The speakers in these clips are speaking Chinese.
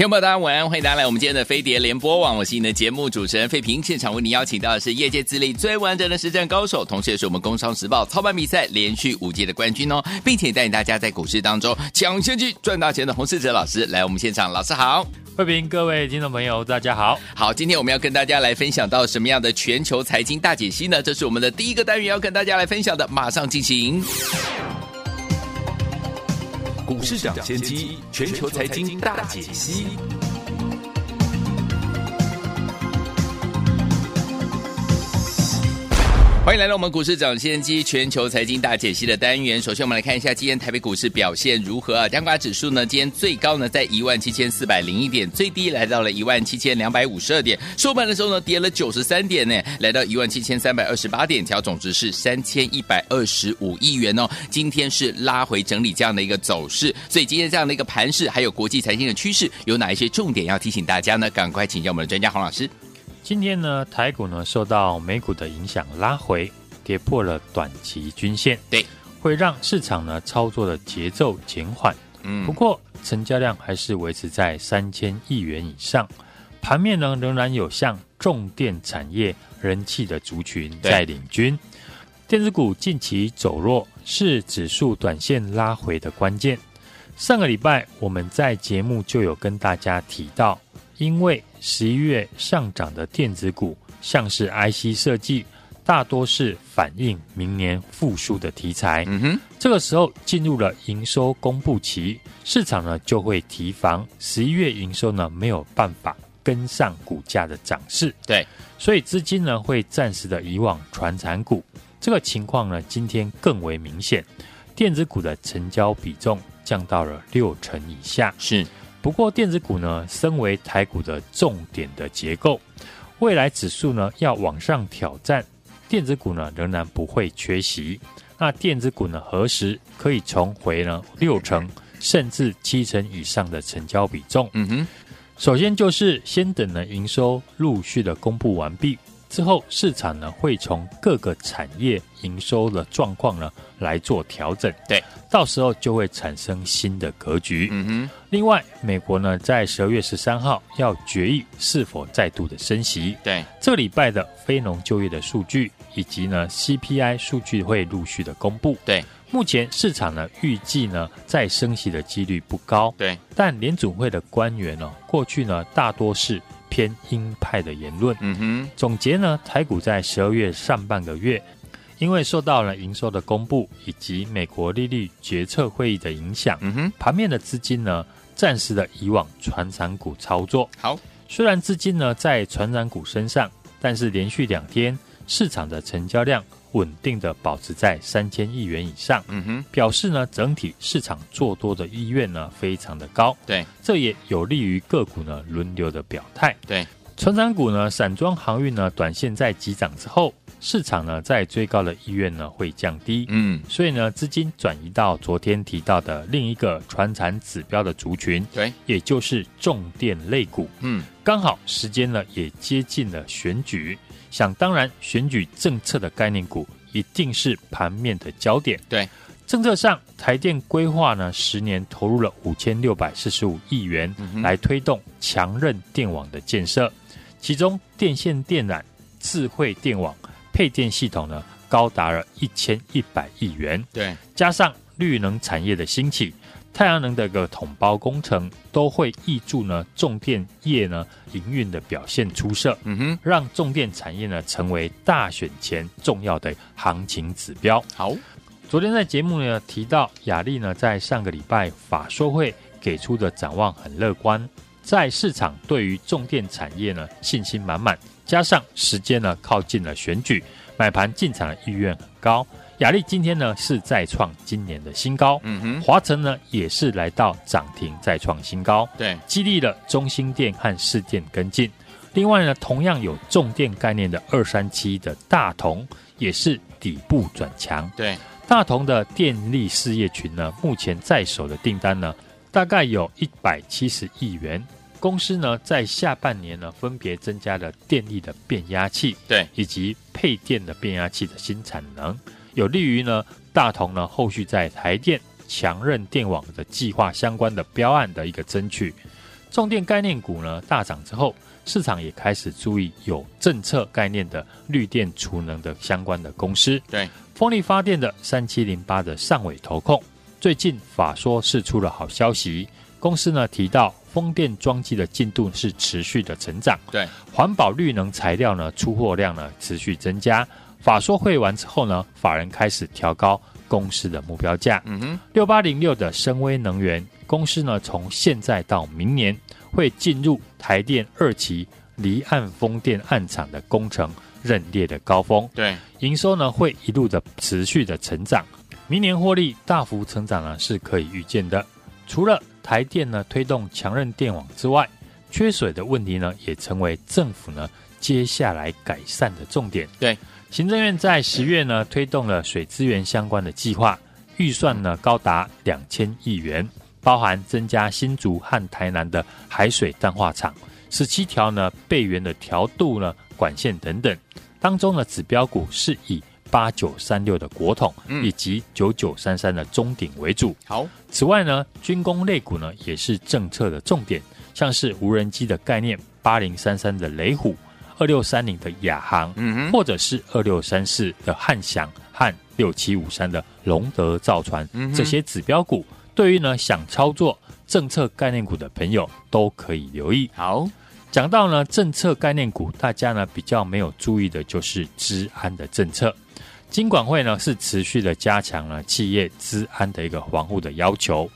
听众朋友，大家晚安，欢迎大家来我们今天的飞碟联播网，我是你的节目主持人费平。现场为你邀请到的是业界资历最完整的实战高手，同时也是我们工商时报操盘比赛连续五届的冠军哦，并且带领大家在股市当中抢先机赚大钱的洪世哲老师来我们现场，老师好，费平，各位听众朋友大家好，好，今天我们要跟大家来分享到什么样的全球财经大解析呢？这是我们的第一个单元要跟大家来分享的，马上进行。股市涨先机，全球财经大解析。欢迎来到我们股市涨先机全球财经大解析的单元。首先，我们来看一下今天台北股市表现如何啊？加权指数呢，今天最高呢在一万七千四百零一点，最低来到了一万七千两百五十二点。收盘的时候呢，跌了九十三点呢，来到一万七千三百二十八点，调总值是三千一百二十五亿元哦。今天是拉回整理这样的一个走势，所以今天这样的一个盘势，还有国际财经的趋势，有哪一些重点要提醒大家呢？赶快请教我们的专家洪老师。今天呢，台股呢受到美股的影响拉回，跌破了短期均线，对，会让市场呢操作的节奏减缓。嗯，不过成交量还是维持在三千亿元以上。盘面呢仍然有像重电产业人气的族群在领军。电子股近期走弱，是指数短线拉回的关键。上个礼拜我们在节目就有跟大家提到，因为十一月上涨的电子股，像是 IC 设计，大多是反映明年复苏的题材。嗯哼，这个时候进入了营收公布期，市场呢就会提防十一月营收呢没有办法跟上股价的涨势。对，所以资金呢会暂时的移往传产股。这个情况呢今天更为明显，电子股的成交比重降到了六成以下。是。不过，电子股呢，身为台股的重点的结构，未来指数呢要往上挑战，电子股呢仍然不会缺席。那电子股呢，何时可以重回呢六成甚至七成以上的成交比重？嗯哼，首先就是先等呢营收陆续的公布完毕。之后，市场呢会从各个产业营收的状况呢来做调整，对，到时候就会产生新的格局。嗯哼。另外，美国呢在十二月十三号要决议是否再度的升息，对，这个礼拜的非农就业的数据以及呢 CPI 数据会陆续的公布，对。目前市场呢预计呢再升息的几率不高，对，但联总会的官员呢过去呢大多是。偏鹰派的言论。嗯哼，总结呢，台股在十二月上半个月，因为受到了营收的公布以及美国利率决策会议的影响，嗯哼，盘面的资金呢，暂时的以往船长股操作。好，虽然资金呢在船长股身上，但是连续两天市场的成交量。稳定的保持在三千亿元以上，嗯哼，表示呢整体市场做多的意愿呢非常的高，对，这也有利于个股呢轮流的表态，对，传产股呢散装航运呢短线在急涨之后，市场呢在追高的意愿呢会降低，嗯，所以呢资金转移到昨天提到的另一个船产指标的族群，对，也就是重电类股，嗯，刚好时间呢也接近了选举。想当然，选举政策的概念股一定是盘面的焦点。对，政策上，台电规划呢，十年投入了五千六百四十五亿元来推动强韧电网的建设，其中电线电缆、智慧电网、配电系统呢，高达了一千一百亿元。对，加上绿能产业的兴起。太阳能的一个统包工程都会挹注呢，重电业呢营运的表现出色，嗯哼，让重电产业呢成为大选前重要的行情指标。好，昨天在节目呢提到，亚力呢在上个礼拜法说会给出的展望很乐观，在市场对于重电产业呢信心满满，加上时间呢靠近了选举，买盘进场的意愿很高。雅力今天呢是再创今年的新高，嗯哼，华晨呢也是来到涨停再创新高，对，激励了中兴电和市电跟进。另外呢，同样有重电概念的二三七的大同也是底部转强，对，大同的电力事业群呢，目前在手的订单呢大概有一百七十亿元。公司呢在下半年呢分别增加了电力的变压器，对，以及配电的变压器的新产能。有利于呢，大同呢后续在台电强韧电网的计划相关的标案的一个争取，重电概念股呢大涨之后，市场也开始注意有政策概念的绿电储能的相关的公司。对，风力发电的三七零八的上尾投控，最近法说释出了好消息，公司呢提到风电装机的进度是持续的成长，对，环保绿能材料呢出货量呢持续增加。法说会完之后呢，法人开始调高公司的目标价。嗯哼，六八零六的深威能源公司呢，从现在到明年会进入台电二期离岸风电岸场的工程认列的高峰。对，营收呢会一路的持续的成长，明年获利大幅成长呢是可以预见的。除了台电呢推动强韧电网之外，缺水的问题呢也成为政府呢接下来改善的重点。对。行政院在十月呢推动了水资源相关的计划，预算呢高达两千亿元，包含增加新竹和台南的海水淡化厂，十七条呢备源的调度呢管线等等。当中呢指标股是以八九三六的国统以及九九三三的中鼎为主。好，此外呢军工类股呢也是政策的重点，像是无人机的概念八零三三的雷虎。二六三零的亚航，嗯，或者是二六三四的汉翔和六七五三的龙德造船，嗯，这些指标股，对于呢想操作政策概念股的朋友都可以留意。好，讲到呢政策概念股，大家呢比较没有注意的就是治安的政策。金管会呢是持续的加强了企业资安的一个防护的要求，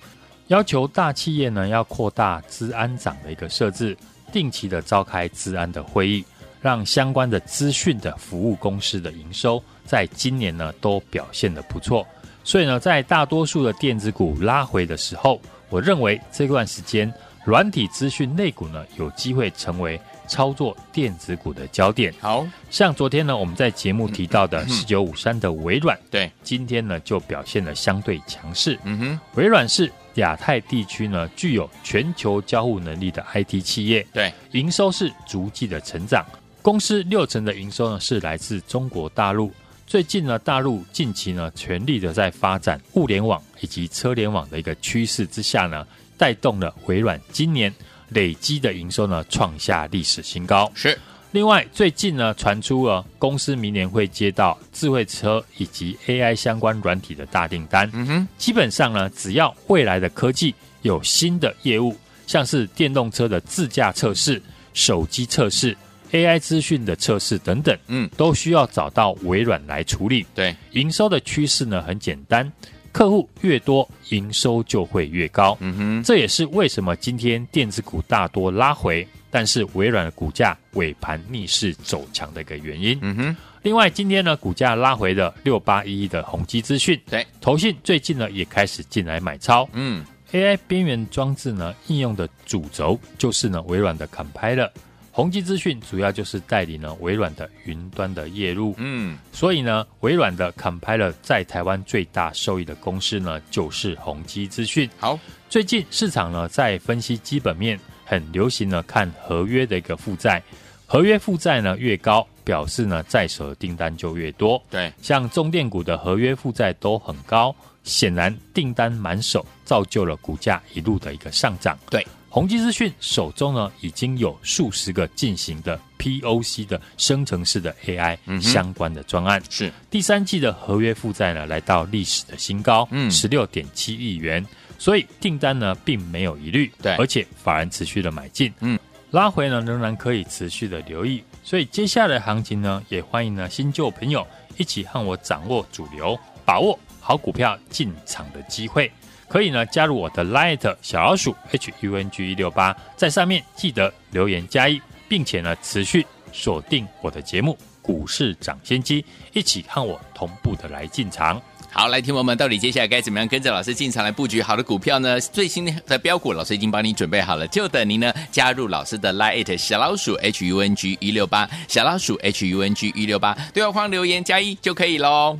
要求大企业呢要扩大资安长的一个设置，定期的召开资安的会议。让相关的资讯的服务公司的营收，在今年呢都表现得不错，所以呢，在大多数的电子股拉回的时候，我认为这段时间软体资讯类股呢有机会成为操作电子股的焦点。好像昨天呢我们在节目提到的四九五三的微软，对，今天呢就表现了相对强势。嗯哼，微软是亚太地区呢具有全球交互能力的 IT 企业，对，营收是逐季的成长。公司六成的营收呢是来自中国大陆。最近呢，大陆近期呢全力的在发展物联网以及车联网的一个趋势之下呢，带动了微软今年累积的营收呢创下历史新高。是。另外，最近呢传出了公司明年会接到智慧车以及 AI 相关软体的大订单。嗯哼，基本上呢，只要未来的科技有新的业务，像是电动车的自驾测试、手机测试。AI 资讯的测试等等，嗯，都需要找到微软来处理。对，营收的趋势呢很简单，客户越多，营收就会越高。嗯哼，这也是为什么今天电子股大多拉回，但是微软的股价尾盘逆势走强的一个原因。嗯哼，另外今天呢，股价拉回的六八一一的宏基资讯，对，投信最近呢也开始进来买超。嗯，AI 边缘装置呢应用的主轴就是呢微软的 Compiler。宏基资讯主要就是代理呢微软的云端的业务，嗯，所以呢微软的 Compiler 在台湾最大受益的公司呢就是宏基资讯。好，最近市场呢在分析基本面，很流行呢看合约的一个负债，合约负债呢越高，表示呢在手的订单就越多。对，像中电股的合约负债都很高，显然订单满手，造就了股价一路的一个上涨。对。宏基资讯手中呢，已经有数十个进行的 POC 的生成式的 AI 相关的专案。嗯、是第三季的合约负债呢，来到历史的新高，嗯，十六点七亿元。所以订单呢，并没有疑虑，对，而且法人持续的买进，嗯，拉回呢，仍然可以持续的留意。所以接下来行情呢，也欢迎呢新旧朋友一起和我掌握主流，把握好股票进场的机会。可以呢，加入我的 Light 小老鼠 H U N G 一六八，在上面记得留言加一，并且呢持续锁定我的节目。股市涨先机，一起和我同步的来进场。好，来，听友们，到底接下来该怎么样跟着老师进场来布局好的股票呢？最新的标股，老师已经帮你准备好了，就等您呢加入老师的 Line 小老鼠 H U N G 一六八，小老鼠 H U N G 一六八，对话框留言加一就可以喽。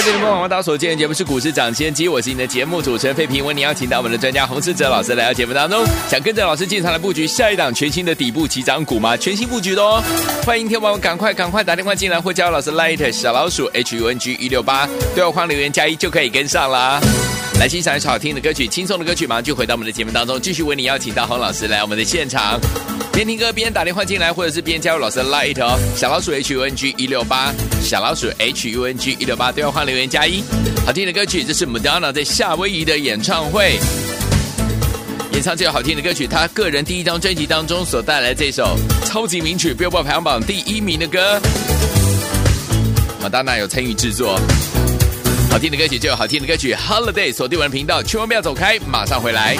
这里是广大所见的节目是股市涨先机，我是你的节目主持人费平，为你邀请到我们的专家洪世哲老师来到节目当中，想跟着老师进场来布局下一档全新的底部起涨股吗？全新布局的哦，欢迎听众们赶快赶快打电话进来或加入老师 Light 小老鼠 H U N G 一六八，对话框留言加一就可以跟上啦。来欣赏一首好听的歌曲，轻松的歌曲，马上就回到我们的节目当中，继续为你邀请到洪老师来我们的现场。边听歌边打电话进来，或者是边加入老师的 Light 哦，小老鼠 H U N G 一六八，小老鼠 H U N G 一六八，对话框留言加一。好听的歌曲，这是 Madonna 在夏威夷的演唱会，演唱这首好听的歌曲，他个人第一张专辑当中所带来的这首超级名曲，Billboard 排行榜第一名的歌，Madonna 有参与制作。好听的歌曲就有好听的歌曲，Holiday 锁定我的频道，千万不要走开，马上回来。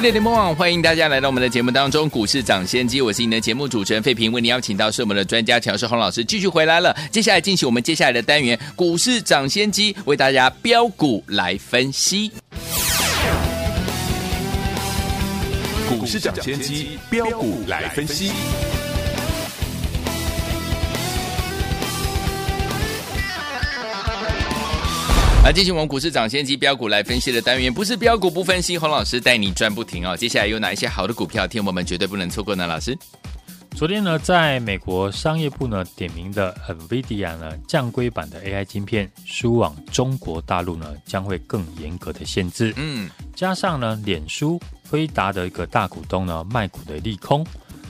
飞碟联盟网欢迎大家来到我们的节目当中，股市涨先机，我是你的节目主持人费平，为你邀请到是我们的专家乔世洪老师继续回来了。接下来进行我们接下来的单元，股市涨先机，为大家标股来分析。股市涨先机，标股来分析。来进行我们股市涨先机标股来分析的单元，不是标股不分析，洪老师带你赚不停哦。接下来有哪一些好的股票，天我们绝对不能错过呢？老师，昨天呢，在美国商业部呢点名的 NVIDIA 呢降规版的 AI 晶片输往中国大陆呢，将会更严格的限制。嗯，加上呢，脸书、辉达的一个大股东呢卖股的利空，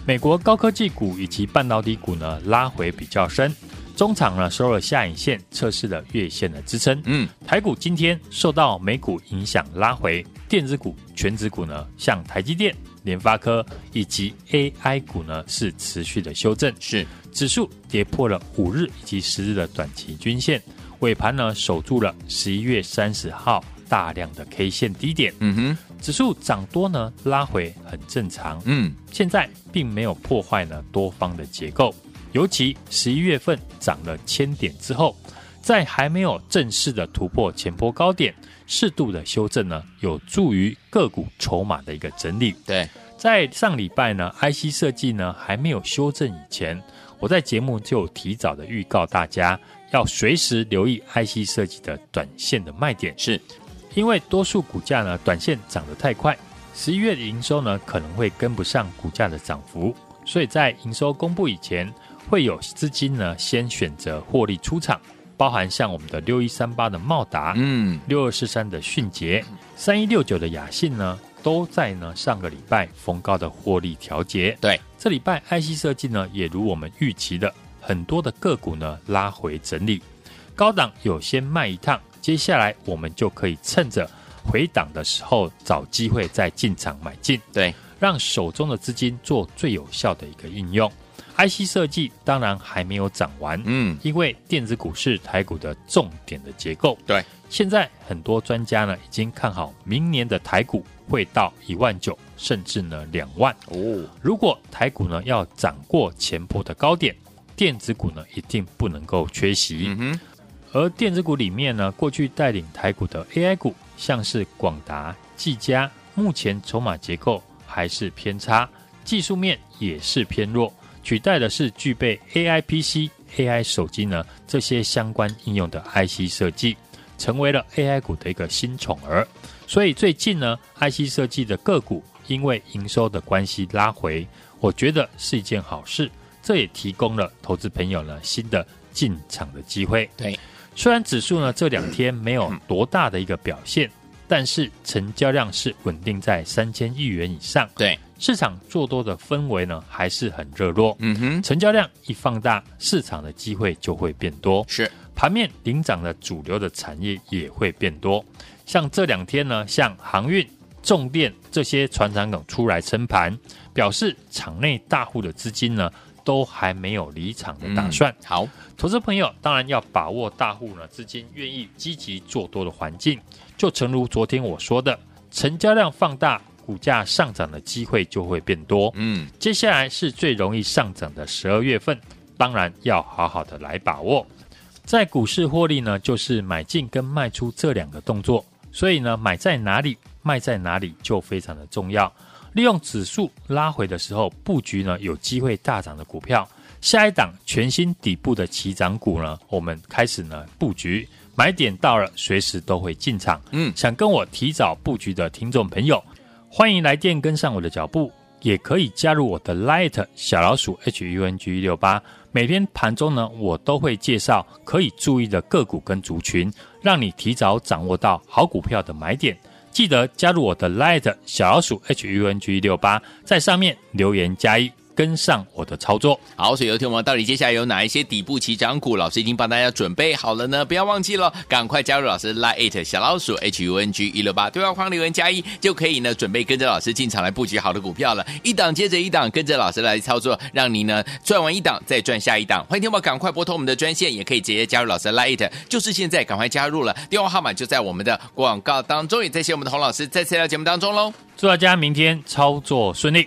美国高科技股以及半导体股呢拉回比较深。中场呢收了下影线，测试了月线的支撑。嗯，台股今天受到美股影响拉回，电子股、全指股呢，像台积电、联发科以及 AI 股呢，是持续的修正。是指数跌破了五日以及十日的短期均线，尾盘呢守住了十一月三十号大量的 K 线低点。嗯哼，指数涨多呢拉回很正常。嗯，现在并没有破坏呢多方的结构。尤其十一月份涨了千点之后，在还没有正式的突破前波高点，适度的修正呢，有助于个股筹码的一个整理。对，在上礼拜呢，IC 设计呢还没有修正以前，我在节目就提早的预告大家要随时留意 IC 设计的短线的卖点，是因为多数股价呢短线涨得太快，十一月的营收呢可能会跟不上股价的涨幅，所以在营收公布以前。会有资金呢，先选择获利出场，包含像我们的六一三八的茂达，嗯，六二四三的迅捷，三一六九的雅信呢，都在呢上个礼拜逢高的获利调节。对，这礼拜 IC 设计呢，也如我们预期的，很多的个股呢拉回整理，高档有先卖一趟，接下来我们就可以趁着回档的时候找机会再进场买进，对，让手中的资金做最有效的一个应用。IC 设计当然还没有涨完，嗯，因为电子股是台股的重点的结构。对，现在很多专家呢已经看好明年的台股会到一万九，甚至呢两万。哦，如果台股呢要涨过前波的高点，电子股呢一定不能够缺席。嗯哼，而电子股里面呢，过去带领台股的 AI 股，像是广达、技嘉，目前筹码结构还是偏差，技术面也是偏弱。取代的是具备 AI PC、AI 手机呢这些相关应用的 IC 设计，成为了 AI 股的一个新宠儿。所以最近呢，IC 设计的个股因为营收的关系拉回，我觉得是一件好事。这也提供了投资朋友呢新的进场的机会。对，虽然指数呢这两天没有多大的一个表现，但是成交量是稳定在三千亿元以上。对。市场做多的氛围呢还是很热络，嗯哼，成交量一放大，市场的机会就会变多，是盘面领涨的主流的产业也会变多。像这两天呢，像航运、重电这些船厂等出来撑盘，表示场内大户的资金呢都还没有离场的打算。嗯、好，投资朋友当然要把握大户呢资金愿意积极做多的环境，就诚如昨天我说的，成交量放大。股价上涨的机会就会变多，嗯，接下来是最容易上涨的十二月份，当然要好好的来把握。在股市获利呢，就是买进跟卖出这两个动作，所以呢，买在哪里，卖在哪里就非常的重要。利用指数拉回的时候布局呢，有机会大涨的股票，下一档全新底部的起涨股呢，我们开始呢布局，买点到了，随时都会进场。嗯，想跟我提早布局的听众朋友。欢迎来电跟上我的脚步，也可以加入我的 Light 小老鼠 H U N G 一六八。每天盘中呢，我都会介绍可以注意的个股跟族群，让你提早掌握到好股票的买点。记得加入我的 Light 小老鼠 H U N G 一六八，在上面留言加一。跟上我的操作。好，所以有天我到底接下来有哪一些底部起涨股，老师已经帮大家准备好了呢？不要忘记了，赶快加入老师 Line 小老鼠 H U N G 一六八对话框留言加一，就可以呢准备跟着老师进场来布局好的股票了。一档接着一档，跟着老师来操作，让你呢赚完一档再赚下一档。欢迎听我赶快拨通我们的专线，也可以直接加入老师 Line，就是现在赶快加入了，电话号码就在我们的广告当中，也在谢我们的洪老师再次来到节目当中喽。祝大家明天操作顺利。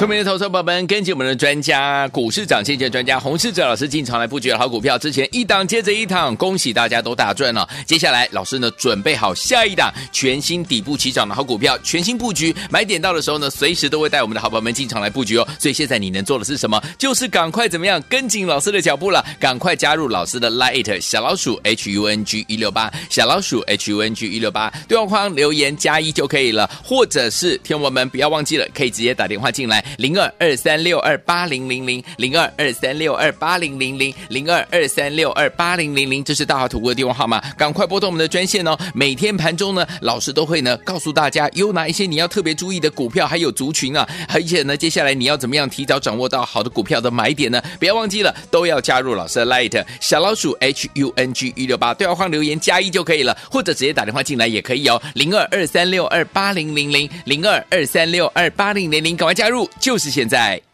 聪明的投资宝宝们，跟紧我们的专家，股市涨先机专家洪世哲老师进场来布局的好股票，之前一档接着一档，恭喜大家都大赚了。接下来，老师呢准备好下一档全新底部起涨的好股票，全新布局，买点到的时候呢，随时都会带我们的好朋友们进场来布局哦。所以现在你能做的是什么？就是赶快怎么样跟紧老师的脚步了，赶快加入老师的 Line 小老鼠 H U N G 一六八小老鼠 H U N G 一六八对话框留言加一就可以了，或者是听我们不要忘记了，可以直接打电话进来。来零二二三六二八零零零零二二三六二八零零零零二二三六二八零零零，这是大华投顾的电话号码，赶快拨通我们的专线哦。每天盘中呢，老师都会呢告诉大家有哪一些你要特别注意的股票，还有族群啊，而且呢，接下来你要怎么样提早掌握到好的股票的买点呢？不要忘记了，都要加入老师的 Light 小老鼠 H U N G 一六八对话框留言加一就可以了，或者直接打电话进来也可以哦。零二二三六二八零零零零二二三六二八零零零，赶快加入不。就是现在。